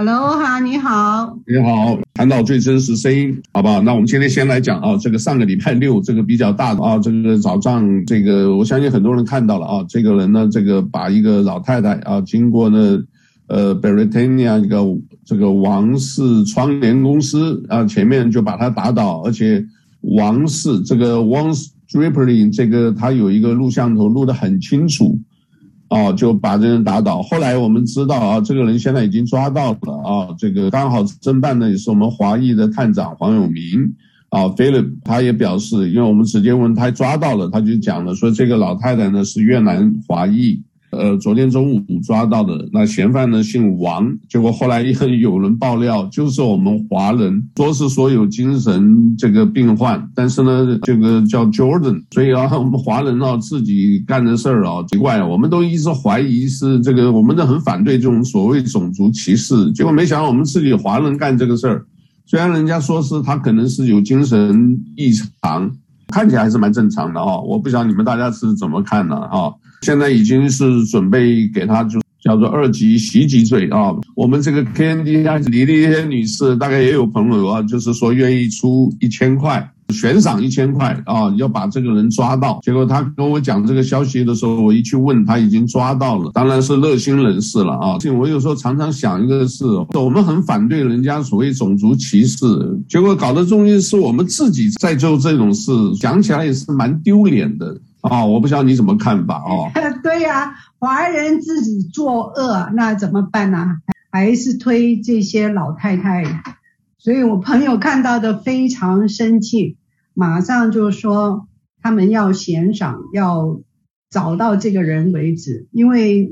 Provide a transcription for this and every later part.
Hello 哈，你好，你好，谈到最真实声音，好不好？那我们今天先来讲啊，这个上个礼拜六这个比较大的啊，这个早上这个我相信很多人看到了啊，这个人呢，这个把一个老太太啊，经过呢，呃，Britannia 一个这个王室窗帘公司啊，前面就把他打倒，而且王室这个 Wants Drapery 这个他有一个录像头录得很清楚。哦，就把这人打倒。后来我们知道啊，这个人现在已经抓到了啊。这个刚好侦办的也是我们华裔的探长黄永明啊，Philip，他也表示，因为我们直接问他抓到了，他就讲了说，这个老太太呢是越南华裔。呃，昨天中午抓到的那嫌犯呢，姓王。结果后来也 有人爆料，就是我们华人，说是说有精神这个病患，但是呢，这个叫 Jordan，所以啊，我们华人啊自己干的事儿啊，奇怪，我们都一直怀疑是这个，我们都很反对这种所谓种族歧视。结果没想到我们自己华人干这个事儿，虽然人家说是他可能是有精神异常，看起来还是蛮正常的啊。我不晓得你们大家是怎么看的啊？现在已经是准备给他就叫做二级袭击罪啊。我们这个 KND 李丽仙女士大概也有朋友啊，就是说愿意出一千块悬赏一千块啊，要把这个人抓到。结果他跟我讲这个消息的时候，我一去问他已经抓到了，当然是热心人士了啊。我有时候常常想一个事，我们很反对人家所谓种族歧视，结果搞得中间是我们自己在做这种事，讲起来也是蛮丢脸的。啊、哦，我不知道你怎么看法哦。对呀、啊，华人自己作恶，那怎么办呢？还是推这些老太太？所以我朋友看到的非常生气，马上就说他们要悬赏，要找到这个人为止，因为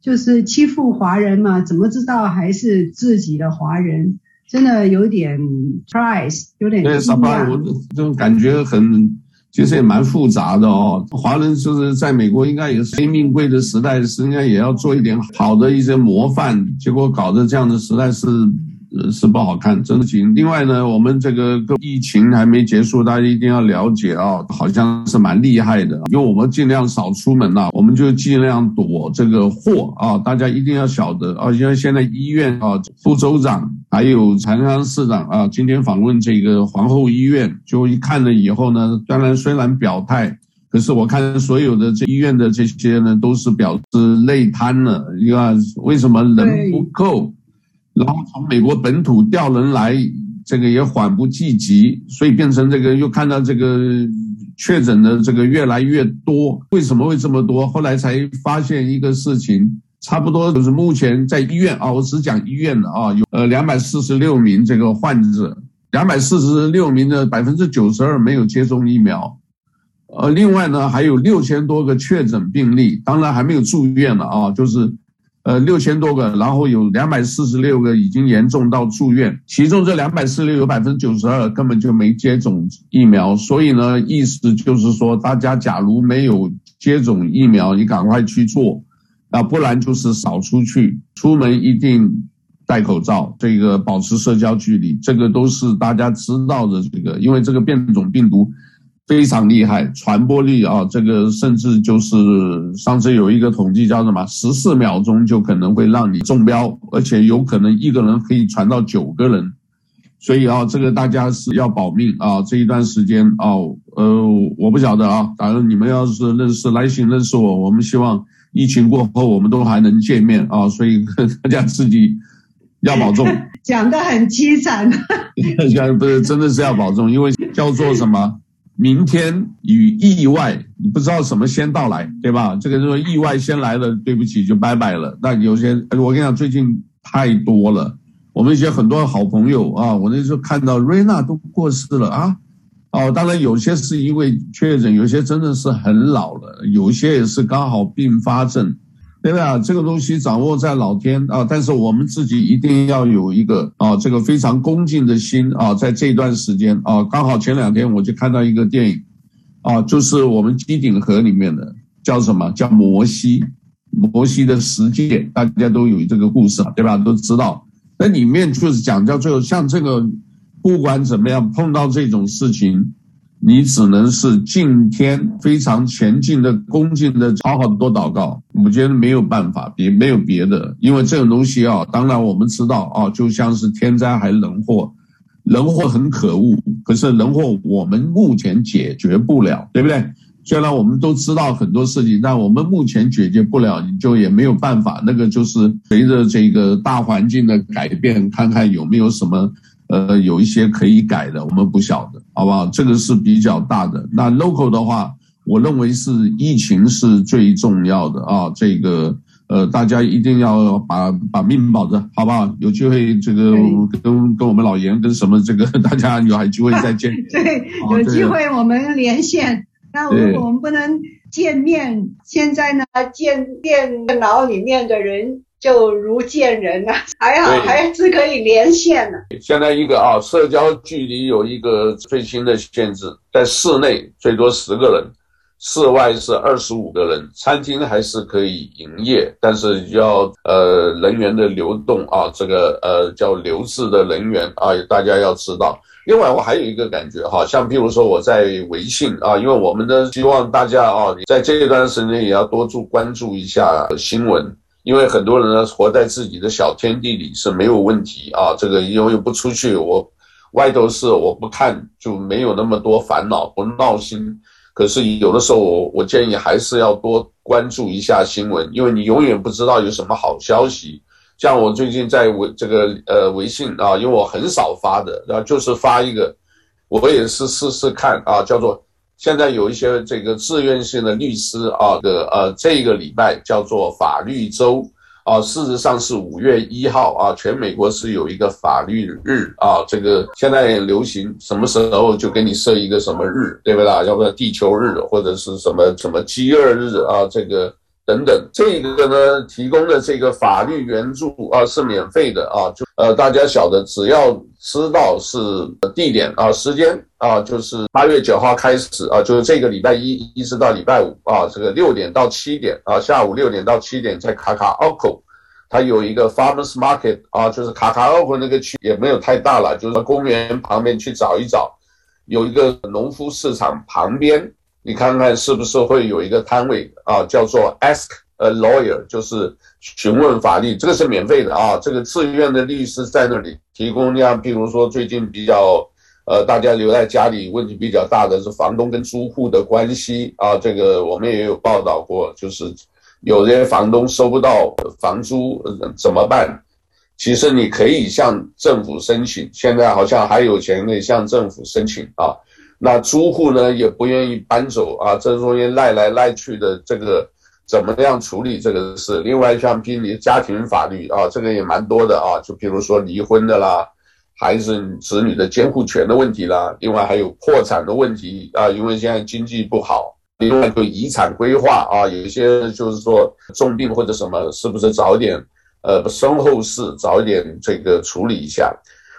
就是欺负华人嘛，怎么知道还是自己的华人？真的有点 price，有点惊讶。我这种感觉很。其实也蛮复杂的哦，华人就是在美国应该也是黑命贵的时代，是应该也要做一点好的一些模范，结果搞得这样的时代是。呃，是不好看，真的行。另外呢，我们这个疫情还没结束，大家一定要了解啊，好像是蛮厉害的。因为我们尽量少出门呐，我们就尽量躲这个祸啊。大家一定要晓得啊，因为现在医院啊，副州长还有长安市长啊，今天访问这个皇后医院，就一看了以后呢，当然虽然表态，可是我看所有的这医院的这些呢，都是表示累瘫了。你看为什么人不够？然后从美国本土调人来，这个也缓不济急，所以变成这个又看到这个确诊的这个越来越多。为什么会这么多？后来才发现一个事情，差不多就是目前在医院啊，我只讲医院的啊，有呃两百四十六名这个患者，两百四十六名的百分之九十二没有接种疫苗，呃，另外呢还有六千多个确诊病例，当然还没有住院了啊，就是。呃，六千多个，然后有两百四十六个已经严重到住院，其中这两百四十六有百分之九十二根本就没接种疫苗，所以呢，意思就是说，大家假如没有接种疫苗，你赶快去做，啊，不然就是少出去，出门一定戴口罩，这个保持社交距离，这个都是大家知道的。这个，因为这个变种病毒。非常厉害，传播力啊，这个甚至就是上次有一个统计叫什么，十四秒钟就可能会让你中标，而且有可能一个人可以传到九个人，所以啊，这个大家是要保命啊。这一段时间啊，呃，我不晓得啊，当然你们要是认识来信认识我，我们希望疫情过后我们都还能见面啊，所以大家自己要保重。讲的很凄惨，不是真的是要保重，因为叫做什么？明天与意外，你不知道什么先到来，对吧？这个就是意外先来了，对不起，就拜拜了。那有些，我跟你讲，最近太多了。我们一些很多好朋友啊，我那时候看到瑞娜都过世了啊。哦，当然有些是因为确诊，有些真的是很老了，有些也是刚好并发症。对啊？这个东西掌握在老天啊，但是我们自己一定要有一个啊，这个非常恭敬的心啊，在这段时间啊，刚好前两天我就看到一个电影啊，就是我们机顶盒里面的叫什么？叫摩西，摩西的十诫，大家都有这个故事，对吧？都知道。那里面就是讲到最后，像这个不管怎么样碰到这种事情。你只能是敬天，非常前进的、恭敬的，好好的多祷告。我觉得没有办法，别没有别的，因为这种东西啊，当然我们知道啊，就像是天灾还人祸，人祸很可恶，可是人祸我们目前解决不了，对不对？虽然我们都知道很多事情，但我们目前解决不了，你就也没有办法。那个就是随着这个大环境的改变，看看有没有什么。呃，有一些可以改的，我们不晓得，好不好？这个是比较大的。那 local 的话，我认为是疫情是最重要的啊。这个呃，大家一定要把把命保着，好不好？有机会这个跟跟我们老严跟什么这个 大家有还机会再见。对，有机会我们连线。那如果我们不能见面，现在呢，见电脑里面的人。就如见人呐、啊，还好还是可以连线呢。现在一个啊，社交距离有一个最新的限制，在室内最多十个人，室外是二十五个人。餐厅还是可以营业，但是要呃人员的流动啊，这个呃叫流质的人员啊，大家要知道。另外，我还有一个感觉哈，像譬如说我在微信啊，因为我们呢希望大家啊，在这一段时间也要多注关注一下新闻。因为很多人呢，活在自己的小天地里是没有问题啊，这个因为不出去，我外头事我不看就没有那么多烦恼，不闹心。可是有的时候我我建议还是要多关注一下新闻，因为你永远不知道有什么好消息。像我最近在微这个呃微信啊，因为我很少发的，然后就是发一个，我也是试试看啊，叫做。现在有一些这个志愿性的律师啊的呃，这个礼拜叫做法律周啊，事实上是五月一号啊，全美国是有一个法律日啊，这个现在流行什么时候就给你设一个什么日，对不对？要不然地球日或者是什么什么饥饿日啊，这个。等等，这个呢，提供的这个法律援助啊是免费的啊，就呃大家晓得，只要知道是地点啊、时间啊，就是八月九号开始啊，就是这个礼拜一一直到礼拜五啊，这个六点到七点啊，下午六点到七点在卡卡奥口，它有一个 farmers market 啊，就是卡卡奥口那个区也没有太大了，就是公园旁边去找一找，有一个农夫市场旁边。你看看是不是会有一个摊位啊，叫做 Ask a Lawyer，就是询问法律，这个是免费的啊。这个自愿的律师在那里提供，像比如说最近比较呃大家留在家里问题比较大的是房东跟租户的关系啊，这个我们也有报道过，就是有些房东收不到房租怎么办？其实你可以向政府申请，现在好像还有钱可以向政府申请啊。那租户呢也不愿意搬走啊，这中间赖来赖去的，这个怎么样处理这个事？另外像比如家庭法律啊，这个也蛮多的啊，就比如说离婚的啦，孩子子女的监护权的问题啦，另外还有破产的问题啊，因为现在经济不好，另外就遗产规划啊，有一些就是说重病或者什么，是不是早点呃身后事早点这个处理一下？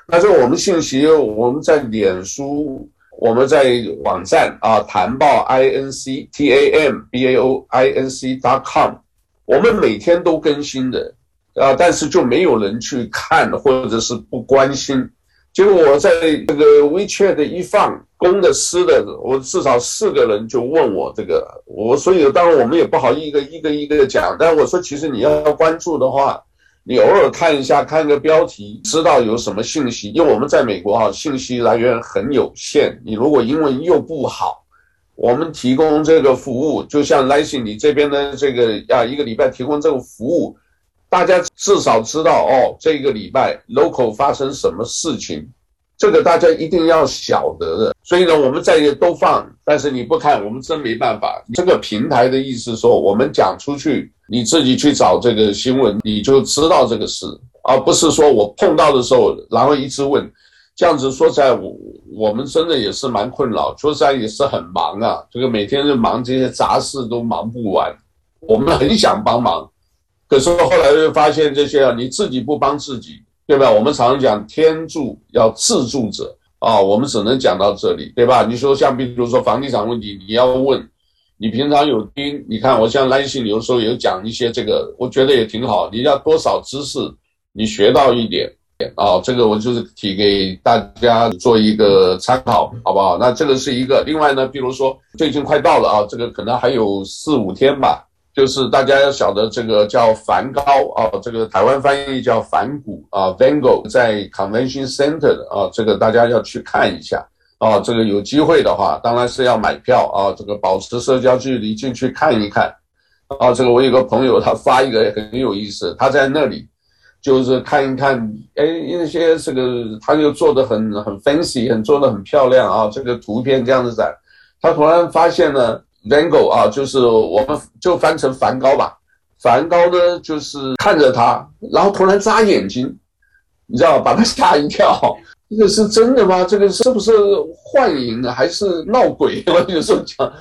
那这我们信息我们在脸书。我们在网站啊，谭报 i n c t a m b a o i n c dot com，我们每天都更新的啊，但是就没有人去看或者是不关心。结果我在这个 WeChat 一放公的私的，我至少四个人就问我这个，我所以当然我们也不好一个一个一个的讲，但我说其实你要关注的话。你偶尔看一下，看个标题，知道有什么信息。因为我们在美国哈，信息来源很有限。你如果英文又不好，我们提供这个服务，就像 l i c y 你这边的这个啊，一个礼拜提供这个服务，大家至少知道哦，这个礼拜 local 发生什么事情。这个大家一定要晓得的，所以呢，我们在这都放，但是你不看，我们真没办法。这个平台的意思说，我们讲出去，你自己去找这个新闻，你就知道这个事，而不是说我碰到的时候，然后一直问，这样子说起来，我我们真的也是蛮困扰，说实在也是很忙啊，这个每天就忙这些杂事都忙不完，我们很想帮忙，可是后来又发现这些啊，你自己不帮自己。对吧？我们常讲天助要自助者啊，我们只能讲到这里，对吧？你说像比如说房地产问题，你要问，你平常有听？你看我像来信有时候有讲一些这个，我觉得也挺好。你要多少知识，你学到一点，啊，这个我就是提给大家做一个参考，好不好？那这个是一个。另外呢，比如说最近快到了啊，这个可能还有四五天吧，就是大家要晓得这个叫梵高啊，这个台湾翻译叫梵谷啊，Van Gogh 在 Convention Center 啊，这个大家要去看一下啊，这个有机会的话，当然是要买票啊，这个保持社交距离进去看一看啊。这个我有个朋友他发一个很有意思，他在那里。就是看一看，哎，那些这个他就做的很很 fancy，很做的很漂亮啊，这个图片这样子展，他突然发现呢 Vengo 啊，就是我们就翻成梵高吧，梵高呢就是看着他，然后突然眨眼睛，你知道，把他吓一跳，这个是真的吗？这个是不是幻影还是闹鬼？我有时候讲，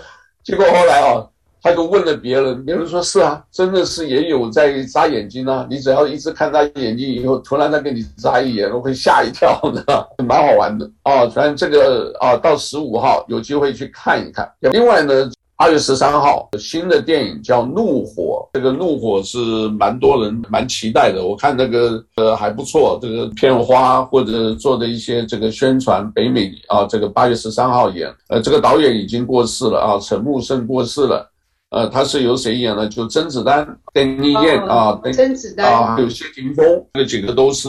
结果后来啊。他就问了别人，别人说是啊，真的是也有在眨眼睛啊。你只要一直看他眼睛，以后突然他给你眨一眼，我会吓一跳 的，蛮好玩的啊。反正这个啊，到十五号有机会去看一看。另外呢，二月十三号新的电影叫《怒火》，这个《怒火》是蛮多人蛮期待的。我看那个呃还不错，这个片花或者做的一些这个宣传，北美啊，这个八月十三号演。呃，这个导演已经过世了啊，陈木胜过世了。呃，他是由谁演的？就甄子丹、邓丽燕啊，甄子丹啊，还有谢霆锋，这几个都是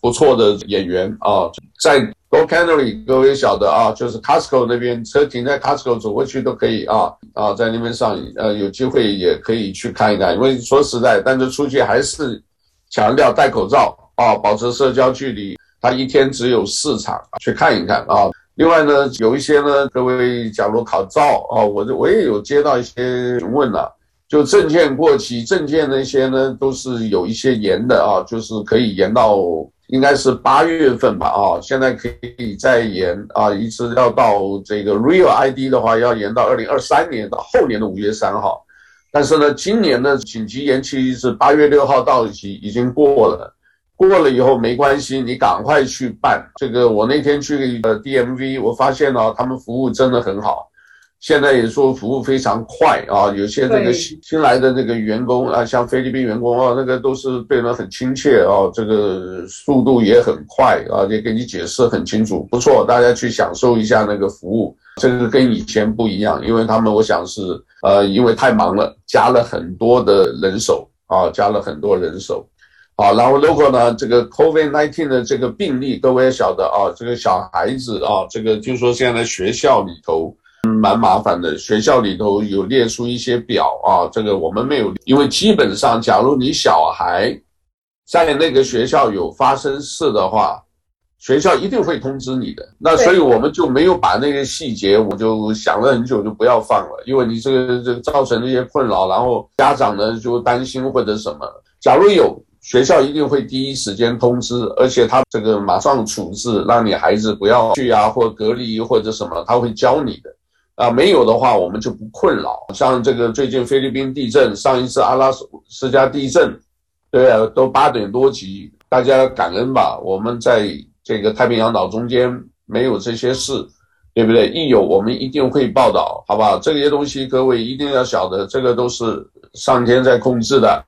不错的演员啊。在 Go Cannery，各位晓得啊，就是 Costco 那边，车停在 Costco 走过去都可以啊啊，在那边上。呃，有机会也可以去看一看。因为说实在，但是出去还是强调戴口罩啊，保持社交距离。他一天只有四场，去看一看啊。另外呢，有一些呢，各位假如考照啊，我我也有接到一些询问了，就证件过期，证件那些呢都是有一些延的啊，就是可以延到应该是八月份吧啊，现在可以再延啊，一直要到这个 Real ID 的话要延到二零二三年到后年的五月三号，但是呢，今年的紧急延期是八月六号到期，已经过了。过了以后没关系，你赶快去办这个。我那天去呃 DMV，我发现呢，他们服务真的很好。现在也说服务非常快啊，有些这个新新来的这个员工啊，像菲律宾员工啊，那个都是对人很亲切啊，这个速度也很快啊，也给你解释很清楚，不错，大家去享受一下那个服务。这个跟以前不一样，因为他们我想是呃，因为太忙了，加了很多的人手啊，加了很多人手。好，然后如果呢，这个 COVID-19 的这个病例，各位也晓得啊，这个小孩子啊，这个就说现在学校里头蛮麻烦的，学校里头有列出一些表啊，这个我们没有，因为基本上，假如你小孩在那个学校有发生事的话，学校一定会通知你的。那所以我们就没有把那个细节，我就想了很久，就不要放了，因为你这个这个造成那些困扰，然后家长呢就担心或者什么，假如有。学校一定会第一时间通知，而且他这个马上处置，让你孩子不要去啊，或隔离或者什么，他会教你的。啊，没有的话，我们就不困扰。像这个最近菲律宾地震，上一次阿拉斯加地震，对啊，都八点多级，大家感恩吧。我们在这个太平洋岛中间没有这些事，对不对？一有我们一定会报道，好不好？这些东西各位一定要晓得，这个都是上天在控制的。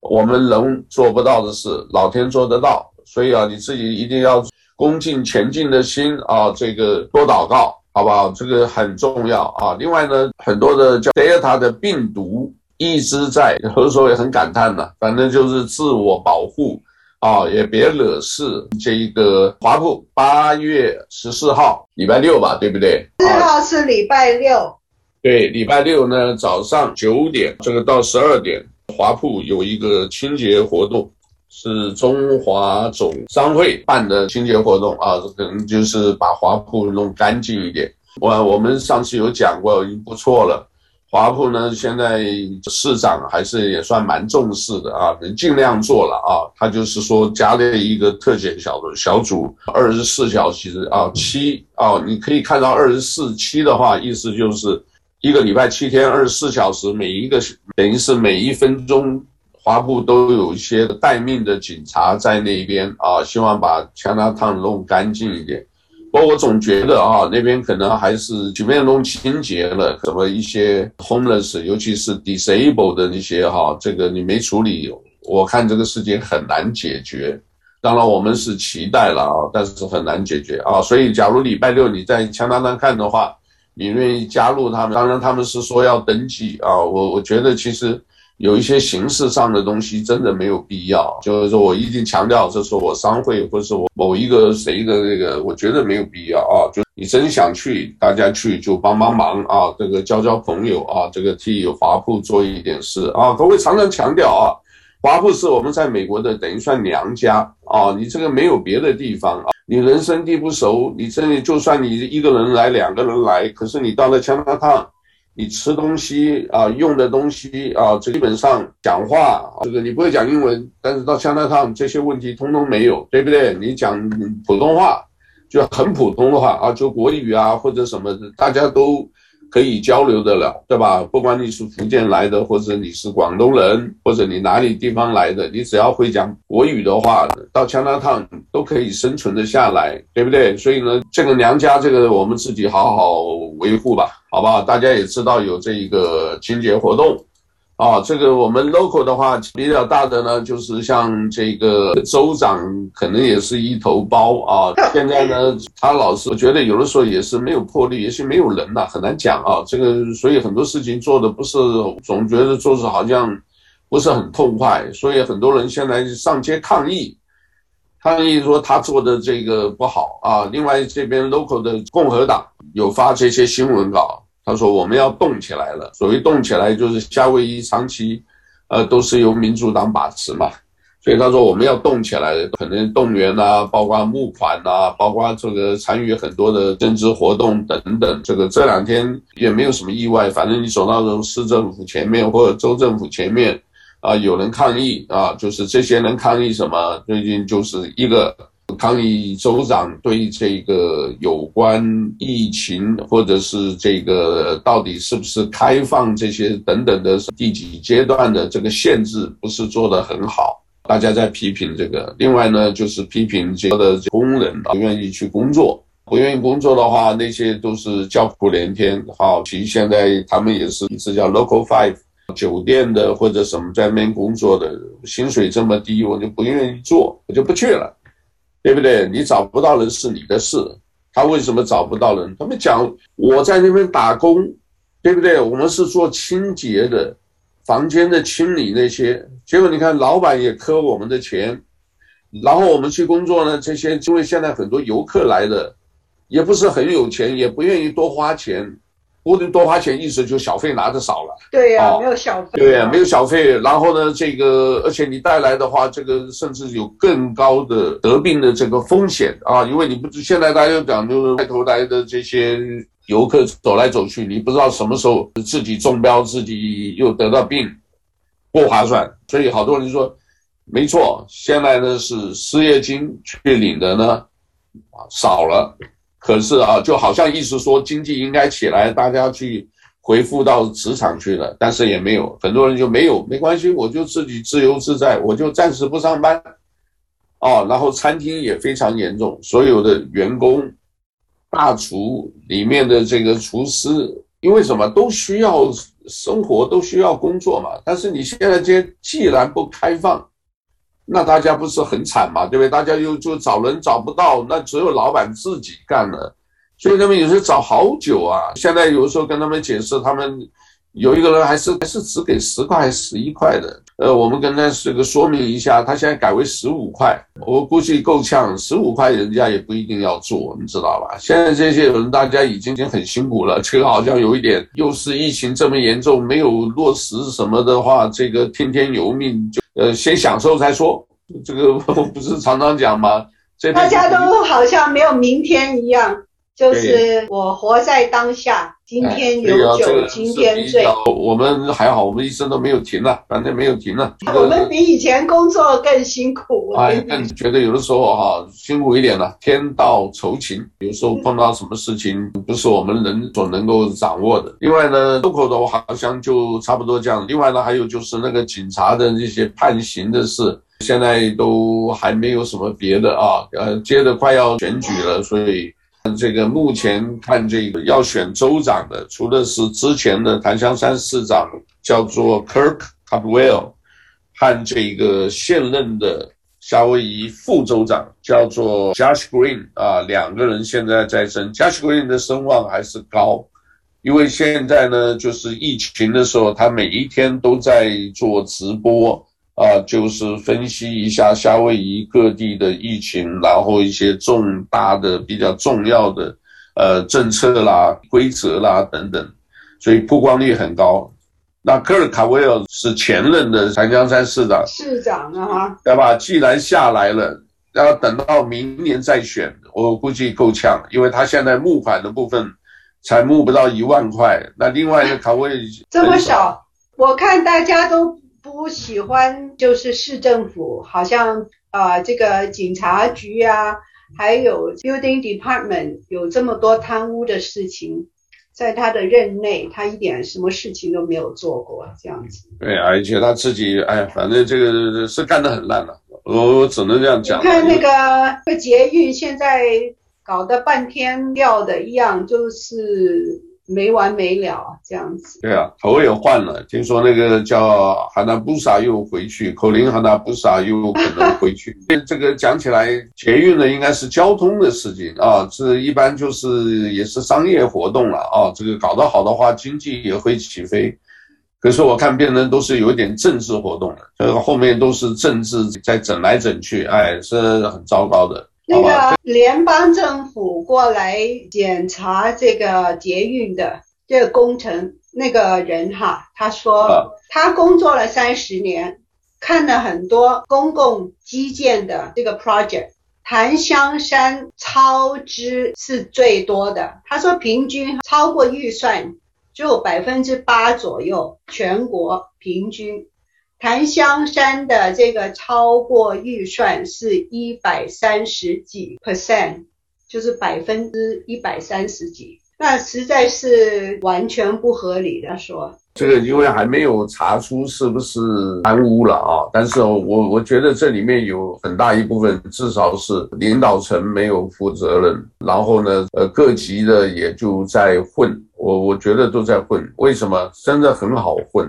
我们人做不到的事，老天做得到。所以啊，你自己一定要恭敬前进的心啊，这个多祷告，好不好？这个很重要啊。另外呢，很多的叫 Delta 的病毒一直在，有的时候也很感叹的。反正就是自我保护啊，也别惹事。这一个华埠八月十四号，礼拜六吧，对不对？四号是礼拜六。对，礼拜六呢，早上九点，这个到十二点。华埠有一个清洁活动，是中华总商会办的清洁活动啊，可能就是把华埠弄干净一点。我我们上次有讲过，已经不错了。华埠呢，现在市长还是也算蛮重视的啊，能尽量做了啊。他就是说加了一个特检小组小组，二十四小时啊，七啊，你可以看到二十四七的话，意思就是。一个礼拜七天二十四小时，每一个等于是每一分钟，华埠都有一些待命的警察在那边啊，希望把 Chinatown 弄干净一点。不过我总觉得啊，那边可能还是局面弄清洁了，什么一些 homeless，尤其是 disabled 的那些哈，这个你没处理，我看这个事情很难解决。当然我们是期待了啊，但是很难解决啊。所以假如礼拜六你在加拿大看的话，你愿意加入他们？当然他们是说要登记啊。我我觉得其实。有一些形式上的东西真的没有必要，就是说我一定强调，这是我商会或是我某一个谁的那个，我觉得没有必要啊。就你真想去，大家去就帮帮忙啊，这个交交朋友啊，这个替华埠做一点事啊。各位常常强调啊，华埠是我们在美国的等于算娘家啊，你这个没有别的地方啊，你人生地不熟，你这里就算你一个人来，两个人来，可是你到了加拿大。你吃东西啊，用的东西啊，这基本上讲话，这个你不会讲英文，但是到加拿大这些问题通通没有，对不对？你讲普通话就很普通的话啊，就国语啊或者什么，大家都。可以交流得了，对吧？不管你是福建来的，或者你是广东人，或者你哪里地方来的，你只要会讲国语的话，到加拿大都可以生存的下来，对不对？所以呢，这个娘家，这个我们自己好好维护吧，好不好？大家也知道有这一个清洁活动。啊，这个我们 local 的话比较大的呢，就是像这个州长可能也是一头包啊。现在呢，他老是我觉得有的时候也是没有魄力，也是没有人呐，很难讲啊。这个所以很多事情做的不是，总觉得做是好像不是很痛快，所以很多人现在上街抗议，抗议说他做的这个不好啊。另外这边 local 的共和党有发这些新闻稿。他说：“我们要动起来了。所谓动起来，就是夏威夷长期，呃，都是由民主党把持嘛。所以他说我们要动起来，可能动员啊，包括募款啊，包括这个参与很多的政治活动等等。这个这两天也没有什么意外，反正你走到市政府前面或者州政府前面，啊、有人抗议啊，就是这些人抗议什么？最近就是一个。”抗议州长对这个有关疫情，或者是这个到底是不是开放这些等等的第几阶段的这个限制，不是做得很好，大家在批评这个。另外呢，就是批评这个的工人不愿意去工作，不愿意工作的话，那些都是叫苦连天。好，其实现在他们也是一直叫 Local Five 酒店的或者什么在那边工作的，薪水这么低，我就不愿意做，我就不去了。对不对？你找不到人是你的事。他为什么找不到人？他们讲我在那边打工，对不对？我们是做清洁的，房间的清理那些。结果你看，老板也扣我们的钱，然后我们去工作呢。这些因为现在很多游客来的，也不是很有钱，也不愿意多花钱。不能多花钱，意思就小费拿的少了。对呀、啊哦，没有小费。对呀、啊，没有小费。然后呢，这个而且你带来的话，这个甚至有更高的得病的这个风险啊，因为你不知现在大家讲就是外头来的这些游客走来走去，你不知道什么时候自己中标，自己又得到病，不划算。所以好多人就说，没错，现在呢是失业金去领的呢啊少了。可是啊，就好像意思说经济应该起来，大家去恢复到职场去了，但是也没有，很多人就没有，没关系，我就自己自由自在，我就暂时不上班，哦，然后餐厅也非常严重，所有的员工、大厨里面的这个厨师，因为什么都需要生活，都需要工作嘛，但是你现在这既然不开放。那大家不是很惨嘛，对不对？大家又就找人找不到，那只有老板自己干了，所以他们有时候找好久啊。现在有时候跟他们解释，他们有一个人还是还是只给十块还是十一块的。呃，我们跟他这个说明一下，他现在改为十五块，我估计够呛，十五块人家也不一定要做，你知道吧？现在这些人大家已经已经很辛苦了，这个好像有一点，又是疫情这么严重，没有落实什么的话，这个听天由命就。呃，先享受再说，这个 我不是常常讲吗？大家都好像没有明天一样，就是我活在当下。今天有酒今天醉，我们还好，我们医生都没有停了，反正没有停了。我们比以前工作更辛苦。哎，更觉得有的时候哈、啊、辛苦一点了。天道酬勤，有时候碰到什么事情不是我们人所能够掌握的。另外呢，路口的话好像就差不多这样。另外呢，还有就是那个警察的那些判刑的事，现在都还没有什么别的啊。呃，接着快要选举了，所以。这个目前看这个要选州长的，除了是之前的檀香山市长叫做 Kirk Caldwell，和这个现任的夏威夷副州长叫做 Josh Green 啊，两个人现在在争。Josh Green 的声望还是高，因为现在呢，就是疫情的时候，他每一天都在做直播啊，就是分析一下夏威夷各地的疫情，然后一些重大的、比较重要的呃政策啦、规则啦等等，所以曝光率很高。那科尔卡维尔是前任的檀香山市长，市长啊，对吧？既然下来了，要等到明年再选，我估计够呛，因为他现在募款的部分才募不到一万块。那另外一个卡维尔这么少，我看大家都不喜欢，就是市政府好像啊、呃，这个警察局啊，还有 building department 有这么多贪污的事情。在他的任内，他一点什么事情都没有做过，这样子。对，而且他自己，哎，反正这个是干得很烂了，我我只能这样讲。你看那个捷运，现在搞得半天掉的一样，就是。没完没了这样子。对啊，头也换了，听说那个叫哈纳布萨又回去，口令哈纳布萨又可能回去。这个讲起来，捷运呢应该是交通的事情啊，这一般就是也是商业活动了啊。这个搞得好的话，经济也会起飞。可是我看变成都是有点政治活动了，这个后面都是政治在整来整去，哎，是很糟糕的。那个联邦政府过来检查这个捷运的这个工程，那个人哈，他说他工作了三十年，看了很多公共基建的这个 project，檀香山超支是最多的。他说平均超过预算就百分之八左右，全国平均。檀香山的这个超过预算是一百三十几 percent，就是百分之一百三十几，那实在是完全不合理的说。这个因为还没有查出是不是贪污了啊，但是我我觉得这里面有很大一部分至少是领导层没有负责任，然后呢，呃，各级的也就在混，我我觉得都在混，为什么？真的很好混。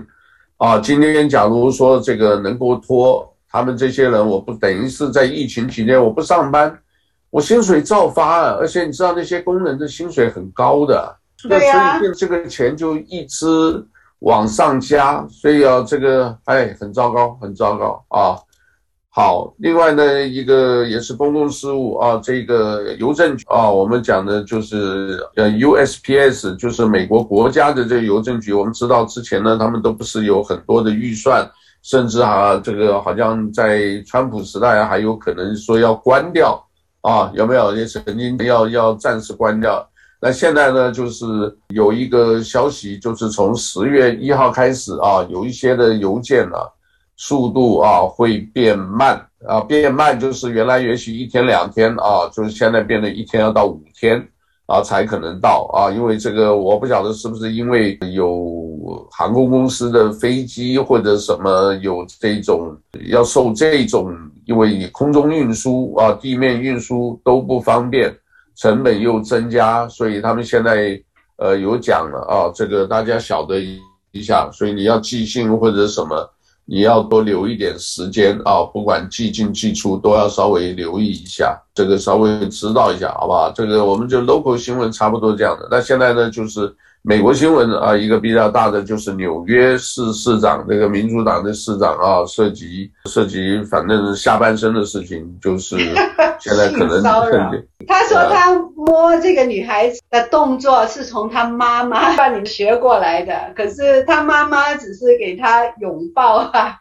啊，今天假如说这个能够拖他们这些人，我不等于是在疫情期间我不上班，我薪水照发啊，而且你知道那些工人的薪水很高的，对呀，所以这个钱就一直往上加，所以啊，这个哎很糟糕，很糟糕啊。好，另外呢，一个也是公共事务啊，这个邮政局啊，我们讲的就是呃 USPS，就是美国国家的这个邮政局。我们知道之前呢，他们都不是有很多的预算，甚至啊，这个好像在川普时代还有可能说要关掉啊，有没有？也曾经要要暂时关掉。那现在呢，就是有一个消息，就是从十月一号开始啊，有一些的邮件啊。速度啊会变慢啊，变慢就是原来也许一天两天啊，就是现在变得一天要到五天啊才可能到啊，因为这个我不晓得是不是因为有航空公司的飞机或者什么有这种要受这种，因为空中运输啊、地面运输都不方便，成本又增加，所以他们现在呃有讲了啊，这个大家晓得一下，所以你要寄信或者什么。你要多留一点时间啊，不管寄进寄出都要稍微留意一下，这个稍微知道一下，好不好？这个我们就 local 新闻差不多这样的。那现在呢，就是美国新闻啊，一个比较大的就是纽约市市长这个民主党的市长啊，涉及涉及反正下半身的事情，就是 现在可能他说他摸这个女孩子的动作是从他妈妈 让你们学过来的，可是他妈妈只是给他拥抱啊，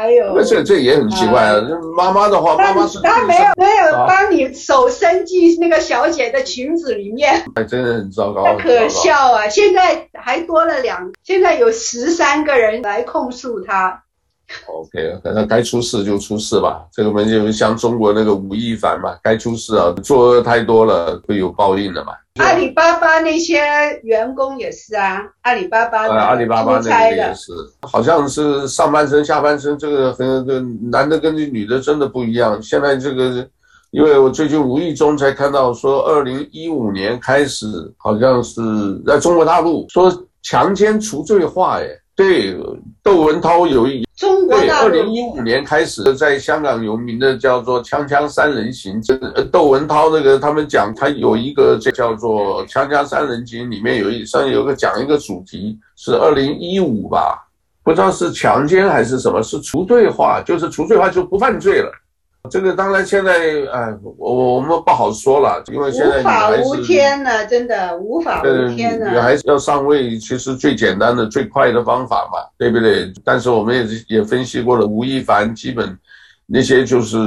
还有。而且这也很奇怪啊，呃、妈妈的话，妈妈是她没有没有帮你手伸进那个小姐的裙子里面，还真的很糟糕，很可笑啊！现在还多了两，现在有十三个人来控诉他。OK，那该出事就出事吧。这个门就像中国那个吴亦凡嘛，该出事啊，作恶太多了会有报应的嘛。阿里巴巴那些员工也是啊，阿里巴巴的，阿里巴巴那个也是，好像是上半身、下半身这个很这男的跟这女的真的不一样。现在这个，因为我最近无意中才看到说，二零一五年开始好像是在中国大陆说强奸除罪化，哎，对。窦文涛有一中国大陆二零一五年开始在香港有名的叫做“锵锵三人行”。这窦文涛那个他们讲，他有一个这叫做“锵锵三人行”，里面有一上有个讲一个主题是二零一五吧，不知道是强奸还是什么，是除罪化，就是除罪化就不犯罪了。这个当然现在哎，我我们不好说了，因为现在无法无天呢，真的无法无天呢。女孩子要上位，其实最简单的、最快的方法嘛，对不对？但是我们也也分析过了，吴亦凡基本那些就是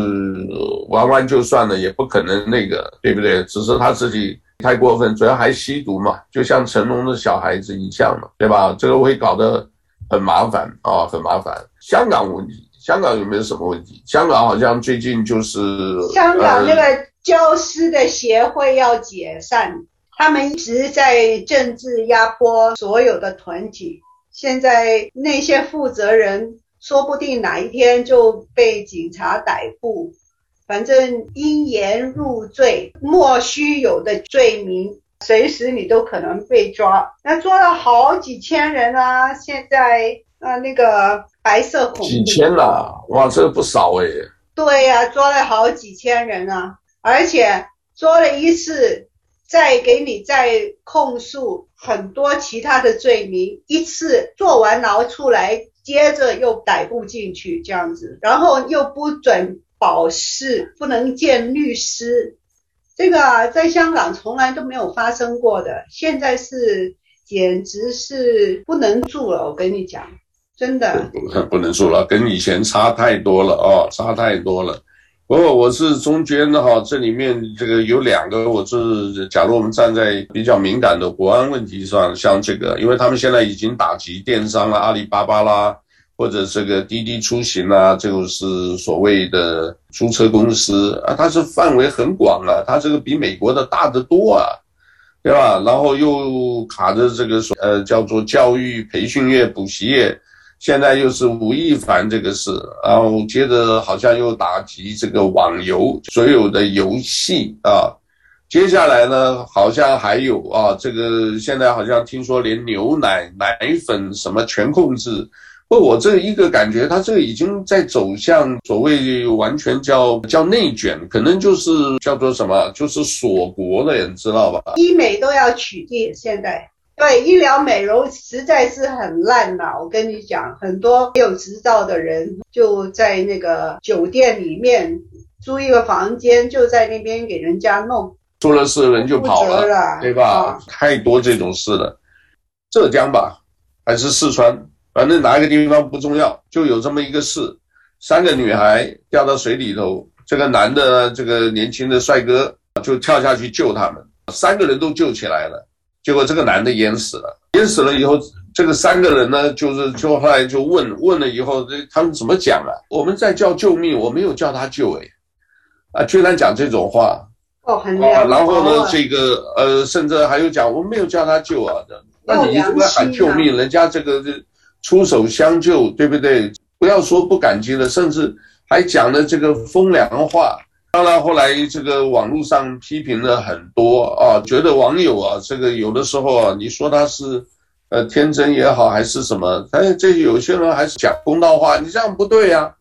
玩玩就算了，也不可能那个，对不对？只是他自己太过分，主要还吸毒嘛，就像成龙的小孩子一样嘛，对吧？这个会搞得很麻烦啊，很麻烦。香港问题。香港有没有什么问题？香港好像最近就是香港那个教师的协会要解散，他们一直在政治压迫所有的团体。现在那些负责人说不定哪一天就被警察逮捕，反正因言入罪，莫须有的罪名，随时你都可能被抓。那抓了好几千人啊！现在、呃，那个。白色恐怖几千了，哇，这个不少哎。对呀、啊，抓了好几千人啊，而且抓了一次，再给你再控诉很多其他的罪名，一次坐完牢出来，接着又逮捕进去这样子，然后又不准保释，不能见律师，这个啊，在香港从来都没有发生过的，现在是简直是不能住了，我跟你讲。真的 不能说了，跟以前差太多了哦，差太多了。不过我是中间的哈，这里面这个有两个，我是假如我们站在比较敏感的国安问题上，像这个，因为他们现在已经打击电商啦，阿里巴巴啦，或者这个滴滴出行啊，这个是所谓的租车公司啊，它是范围很广啊，它这个比美国的大得多啊，对吧？然后又卡着这个呃叫做教育培训业、补习业。现在又是吴亦凡这个事，然后接着好像又打击这个网游所有的游戏啊，接下来呢好像还有啊，这个现在好像听说连牛奶、奶粉什么全控制，不，我这一个感觉，他这个已经在走向所谓完全叫叫内卷，可能就是叫做什么，就是锁国了，你知道吧？医美都要取缔现在。对，医疗美容实在是很烂呐。我跟你讲，很多没有执照的人就在那个酒店里面租一个房间，就在那边给人家弄。出了事人就跑了，了对吧？哦、太多这种事了。浙江吧，还是四川，反正哪一个地方不重要，就有这么一个事：三个女孩掉到水里头，这个男的，这个年轻的帅哥就跳下去救他们，三个人都救起来了。结果这个男的淹死了，淹死了以后，这个三个人呢，就是就后来就问问了以后，这他们怎么讲啊？我们在叫救命，我没有叫他救，哎，啊，居然讲这种话，哦，很厉害。啊，然后呢，这个呃，甚至还有讲我们没有叫他救啊的，那你一直在喊救命，人家这个出手相救，对不对？不要说不感激了，甚至还讲了这个风凉话。当然，后来这个网络上批评了很多啊，觉得网友啊，这个有的时候啊，你说他是，呃，天真也好，还是什么，哎，这有些人还是讲公道话，你这样不对呀，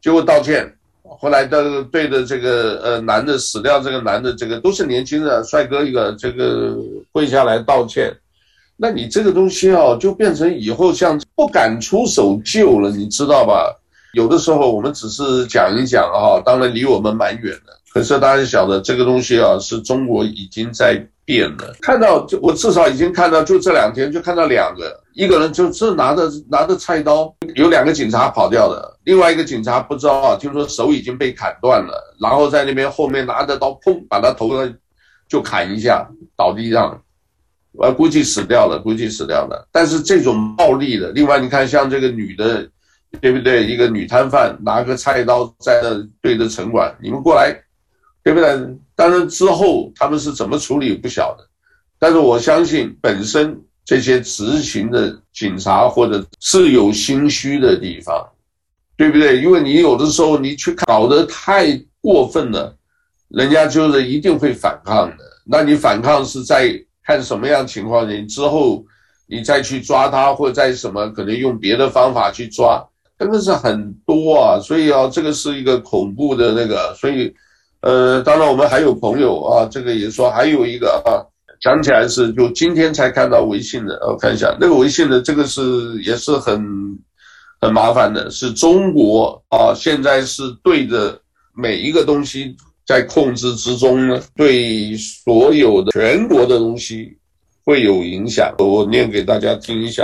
就会道歉。后来的对的这个呃男的死掉，这个男的这个都是年轻的帅哥一个，这个跪下来道歉，那你这个东西啊，就变成以后像不敢出手救了，你知道吧？有的时候我们只是讲一讲啊，当然离我们蛮远的。可是大家晓得这个东西啊，是中国已经在变了。看到就我至少已经看到，就这两天就看到两个，一个人就是拿着拿着菜刀，有两个警察跑掉了，另外一个警察不知道啊，听说手已经被砍断了，然后在那边后面拿着刀，砰，把他头上就砍一下，倒地上，我估计死掉了，估计死掉了。但是这种暴力的，另外你看像这个女的。对不对？一个女摊贩拿个菜刀在那对着城管，你们过来，对不对？当然之后他们是怎么处理不晓得，但是我相信本身这些执行的警察或者是有心虚的地方，对不对？因为你有的时候你去搞得太过分了，人家就是一定会反抗的。那你反抗是在看什么样情况？你之后。你再去抓他，或者再什么，可能用别的方法去抓，真的是很多啊。所以啊，这个是一个恐怖的那个。所以，呃，当然我们还有朋友啊，这个也说还有一个啊，讲起来是就今天才看到微信的，我看一下那个微信的这个是也是很很麻烦的，是中国啊，现在是对着每一个东西在控制之中呢，对所有的全国的东西。会有影响，我念给大家听一下。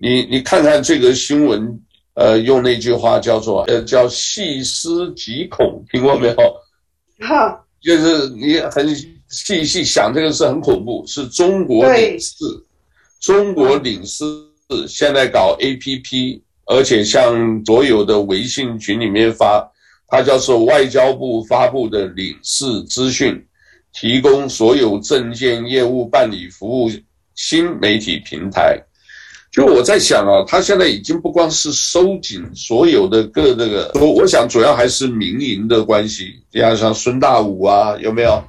你你看看这个新闻，呃，用那句话叫做呃叫细思极恐，听过没有？哈，就是你很细细想，这个事很恐怖。是中国领事，中国领事现在搞 APP，而且向所有的微信群里面发，它叫做外交部发布的领事资讯。提供所有证件业务办理服务新媒体平台，就我在想啊，他现在已经不光是收紧所有的各这个，我我想主要还是民营的关系，像像孙大武啊，有没有？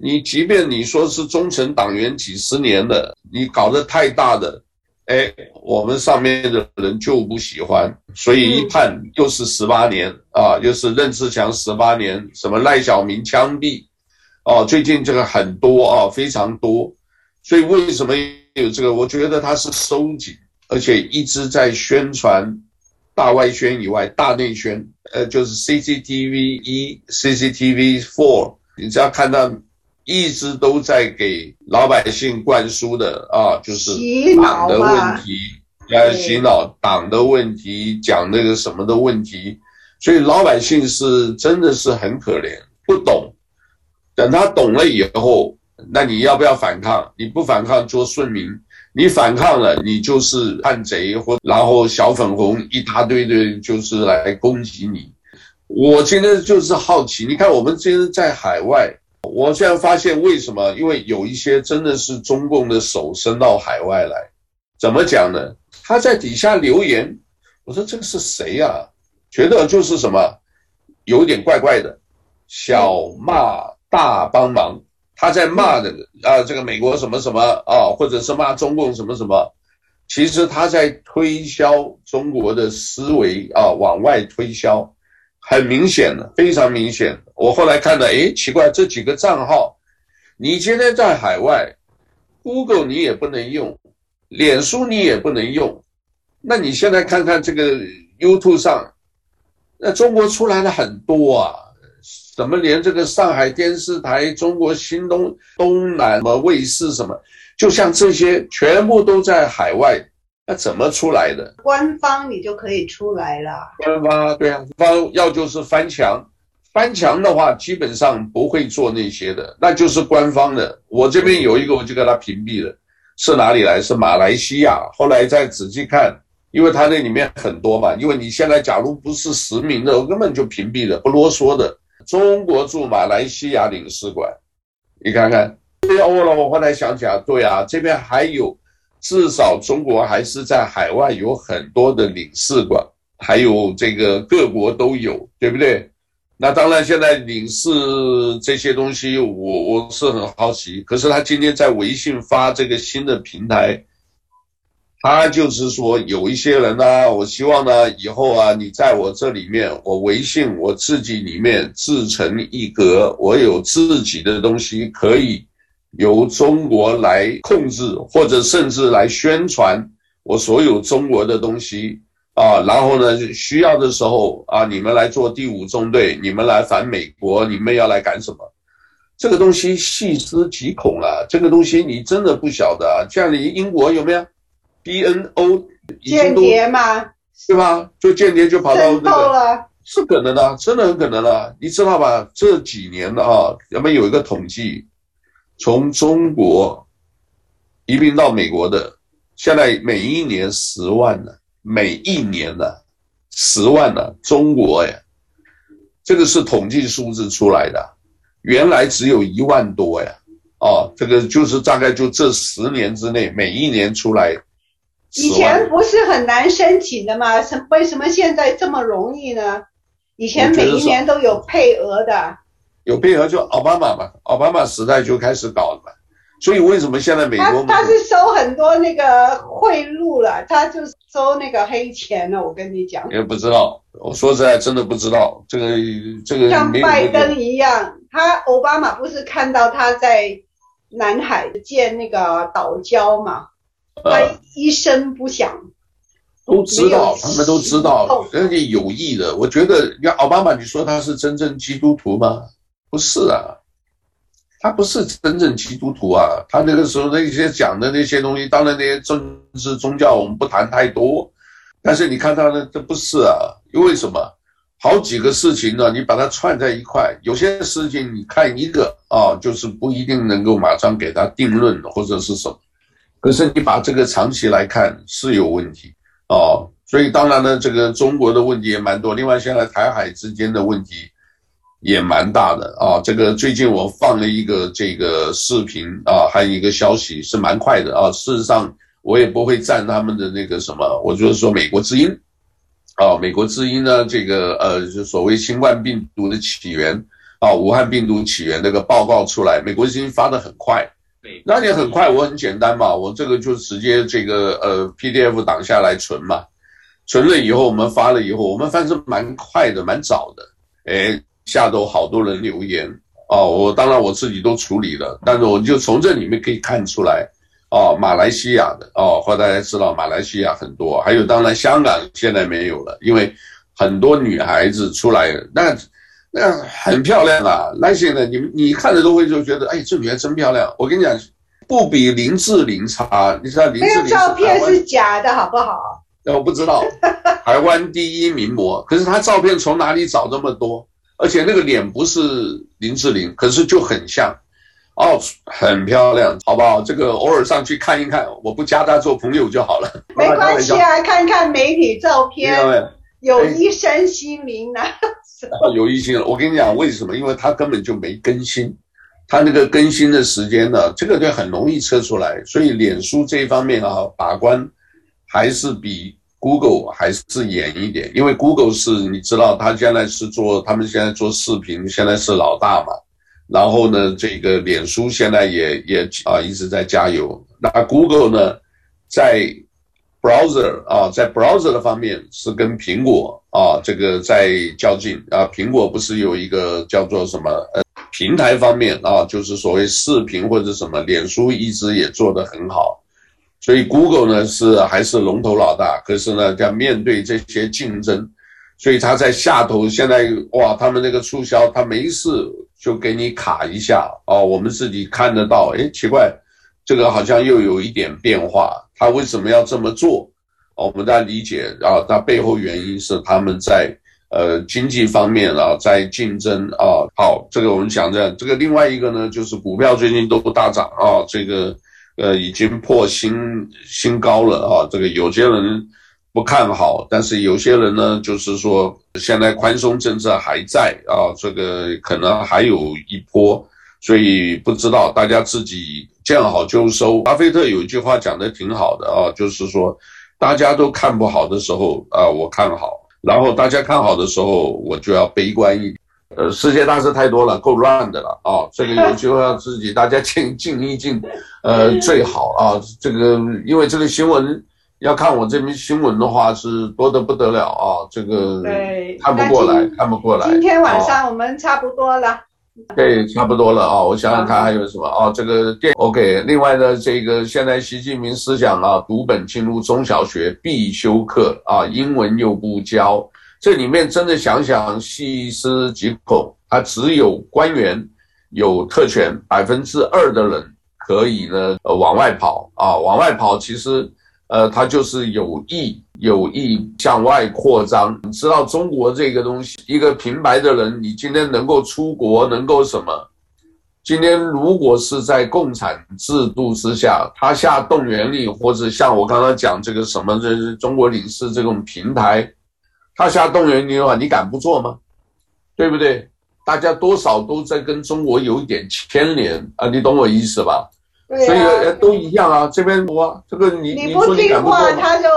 你即便你说是忠诚党员几十年的，你搞得太大的，哎，我们上面的人就不喜欢，所以一判又是十八年啊，又是任志强十八年，什么赖小民枪毙。哦，最近这个很多啊，非常多，所以为什么有这个？我觉得它是收紧，而且一直在宣传大外宣以外，大内宣，呃，就是 CCTV 一、CCTV four，你只要看到一直都在给老百姓灌输的啊，就是党的问题，呃，洗脑党的问题，讲那个什么的问题，所以老百姓是真的是很可怜，不懂。等他懂了以后，那你要不要反抗？你不反抗做顺民，你反抗了，你就是叛贼，或然后小粉红一大堆的，就是来攻击你。我今天就是好奇，你看我们今天在海外，我现在发现为什么？因为有一些真的是中共的手伸到海外来，怎么讲呢？他在底下留言，我说这个是谁呀？觉得就是什么，有点怪怪的，小骂。大帮忙，他在骂的啊，这个美国什么什么啊，或者是骂中共什么什么，其实他在推销中国的思维啊，往外推销，很明显的，非常明显。我后来看到，诶，奇怪，这几个账号，你今天在海外，Google 你也不能用，脸书你也不能用，那你现在看看这个 YouTube 上，那中国出来了很多啊。怎么连这个上海电视台、中国新东东南什么卫视什么，就像这些全部都在海外，那怎么出来的？官方你就可以出来了。官方对啊，方要就是翻墙，翻墙的话基本上不会做那些的，那就是官方的。我这边有一个，我就给他屏蔽了。是哪里来？是马来西亚。后来再仔细看，因为他那里面很多嘛。因为你现在假如不是实名的，我根本就屏蔽了，不啰嗦的。中国驻马来西亚领事馆，你看看，哦了，我后来想起来，对啊，这边还有，至少中国还是在海外有很多的领事馆，还有这个各国都有，对不对？那当然，现在领事这些东西我，我我是很好奇。可是他今天在微信发这个新的平台。他就是说，有一些人呢，我希望呢，以后啊，你在我这里面，我微信我自己里面自成一格，我有自己的东西可以由中国来控制，或者甚至来宣传我所有中国的东西啊。然后呢，需要的时候啊，你们来做第五纵队，你们来反美国，你们要来干什么？这个东西细思极恐啊！这个东西你真的不晓得啊。像你英国有没有？BNO 间谍吗？对吧？就间谍就跑到那个，了是可能的，真的很可能的，你知道吧？这几年的啊，咱们有一个统计，从中国移民到美国的，现在每一年十万呢，每一年呢十万呢，中国呀，这个是统计数字出来的，原来只有一万多呀，哦，这个就是大概就这十年之内，每一年出来。以前不是很难申请的吗？什为什么现在这么容易呢？以前每一年都有配额的，有配额就奥巴马嘛，奥巴马时代就开始搞了嘛。所以为什么现在美国他他是收很多那个贿赂了，他就收那个黑钱了。我跟你讲，也不知道。我说实在，真的不知道这个这个。像拜登一样，他奥巴马不是看到他在南海建那个岛礁嘛？他一声不响。都知道，他们都知道，人家有意的。我觉得，你看奥巴马，你说他是真正基督徒吗？不是啊。他不是真正基督徒啊！他那个时候那些讲的那些东西，当然那些政治宗教我们不谈太多，但是你看他呢，这不是啊？因为什么？好几个事情呢，你把它串在一块，有些事情你看一个啊，就是不一定能够马上给他定论或者是什么，可是你把这个长期来看是有问题哦。所以当然呢，这个中国的问题也蛮多，另外现在台海之间的问题。也蛮大的啊，这个最近我放了一个这个视频啊，还有一个消息是蛮快的啊。事实上我也不会赞他们的那个什么，我就是说美国之音啊，美国之音呢，这个呃，就所谓新冠病毒的起源啊，武汉病毒起源那个报告出来，美国之音发得很快，那你很快，我很简单嘛，我这个就直接这个呃 PDF 档下来存嘛，存了以后我们发了以后，我们反正蛮快的，蛮早的，哎。下头好多人留言哦，我当然我自己都处理了，但是我就从这里面可以看出来，哦，马来西亚的哦，或大家知道马来西亚很多，还有当然香港现在没有了，因为很多女孩子出来，那那很漂亮啊，那些呢，你你看着都会就觉得，哎，这女孩真漂亮。我跟你讲，不比林志玲差，你知道林志玲？那个照片是假的，好不好？那我不知道，台湾第一名模，可是她照片从哪里找这么多？而且那个脸不是林志玲，可是就很像，哦，很漂亮，好不好？这个偶尔上去看一看，我不加她做朋友就好了。没关系啊，看看媒体照片，有一生心灵呢。有一心，我跟你讲为什么？因为她根本就没更新，她那个更新的时间呢，这个就很容易测出来。所以脸书这一方面啊，把关还是比。Google 还是严一点，因为 Google 是你知道，他现在是做，他们现在做视频，现在是老大嘛。然后呢，这个脸书现在也也啊一直在加油。那 Google 呢，在 browser 啊，在 browser 的方面是跟苹果啊这个在较劲啊。苹果不是有一个叫做什么呃平台方面啊，就是所谓视频或者什么，脸书一直也做得很好。所以 Google 呢是还是龙头老大，可是呢，要面对这些竞争，所以他在下头现在哇，他们那个促销，他没事就给你卡一下哦，我们自己看得到，诶，奇怪，这个好像又有一点变化，他为什么要这么做？我们大家理解啊，他背后原因是他们在呃经济方面啊在竞争啊。好，这个我们讲这样，这个另外一个呢就是股票最近都不大涨啊，这个。呃，已经破新新高了啊！这个有些人不看好，但是有些人呢，就是说现在宽松政策还在啊，这个可能还有一波，所以不知道大家自己见好就收。巴菲特有一句话讲得挺好的啊，就是说大家都看不好的时候啊，我看好；然后大家看好的时候，我就要悲观一点。呃，世界大事太多了，够乱的了啊！这个有机会要自己大家静静一静，呃，最好啊。这个因为这个新闻要看我这边新闻的话是多得不得了啊，这个看不过来，看不过来。今天晚上我们差不多了。对，差不多了啊！我想想看还有什么啊？这个电 OK。另外呢，这个现在习近平思想啊，读本进入中小学必修课啊，英文又不教。这里面真的想想细思极恐，他只有官员有特权，百分之二的人可以呢呃往外跑啊，往外跑其实呃他就是有意有意向外扩张。你知道中国这个东西，一个平白的人，你今天能够出国，能够什么？今天如果是在共产制度之下，他下动员令，或者像我刚刚讲这个什么，这是中国领事这种平台。他下动员令的话，你敢不做吗？对不对？大家多少都在跟中国有一点牵连啊，你懂我意思吧？对啊，所以都一样啊。这边我这个你你不听话，他就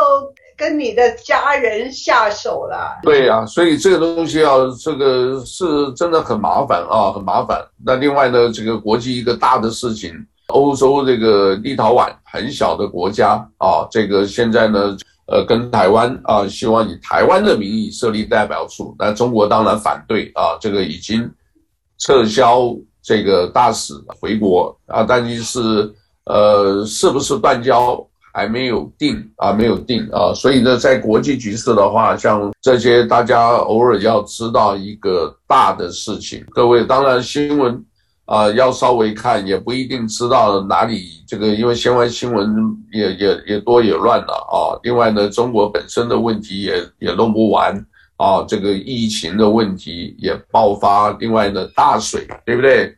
跟你的家人下手了。对啊，所以这个东西啊，这个是真的很麻烦啊，很麻烦。那另外呢，这个国际一个大的事情，欧洲这个立陶宛很小的国家啊，这个现在呢，呃，跟台湾啊，希望以台湾的名义设立代表处，那中国当然反对啊，这个已经撤销这个大使回国啊，但是呃，是不是断交？还没有定啊，没有定啊，所以呢，在国际局势的话，像这些大家偶尔要知道一个大的事情。各位当然新闻啊，要稍微看，也不一定知道哪里这个，因为现在新闻也也也多也乱了啊。另外呢，中国本身的问题也也弄不完啊，这个疫情的问题也爆发。另外呢，大水对不对？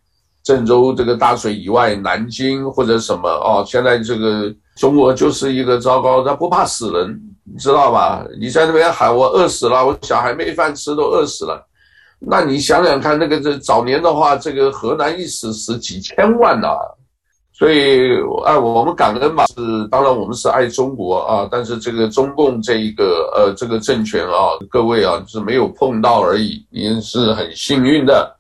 郑州这个大水以外，南京或者什么啊，现在这个。中国就是一个糟糕，他不怕死人，你知道吧？你在那边喊我饿死了，我小孩没饭吃都饿死了，那你想想看，那个这早年的话，这个河南一死死几千万呐、所以哎，我们感恩嘛，是当然我们是爱中国啊，但是这个中共这一个呃这个政权啊，各位啊是没有碰到而已，您是很幸运的。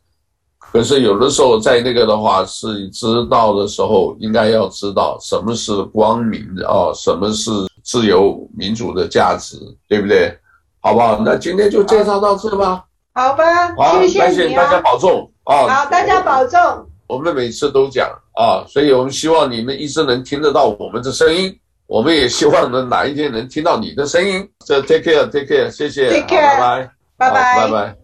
可是有的时候在那个的话是知道的时候，应该要知道什么是光明的啊，什么是自由民主的价值，对不对？好不好？那今天就介绍到这吧。好吧，好，谢谢你啊。大家保重啊。好，大家保重。我们每次都讲啊，所以我们希望你们一直能听得到我们的声音，我们也希望能哪一天能听到你的声音。这 take care，take care，谢谢，take care，拜拜，拜拜，拜拜。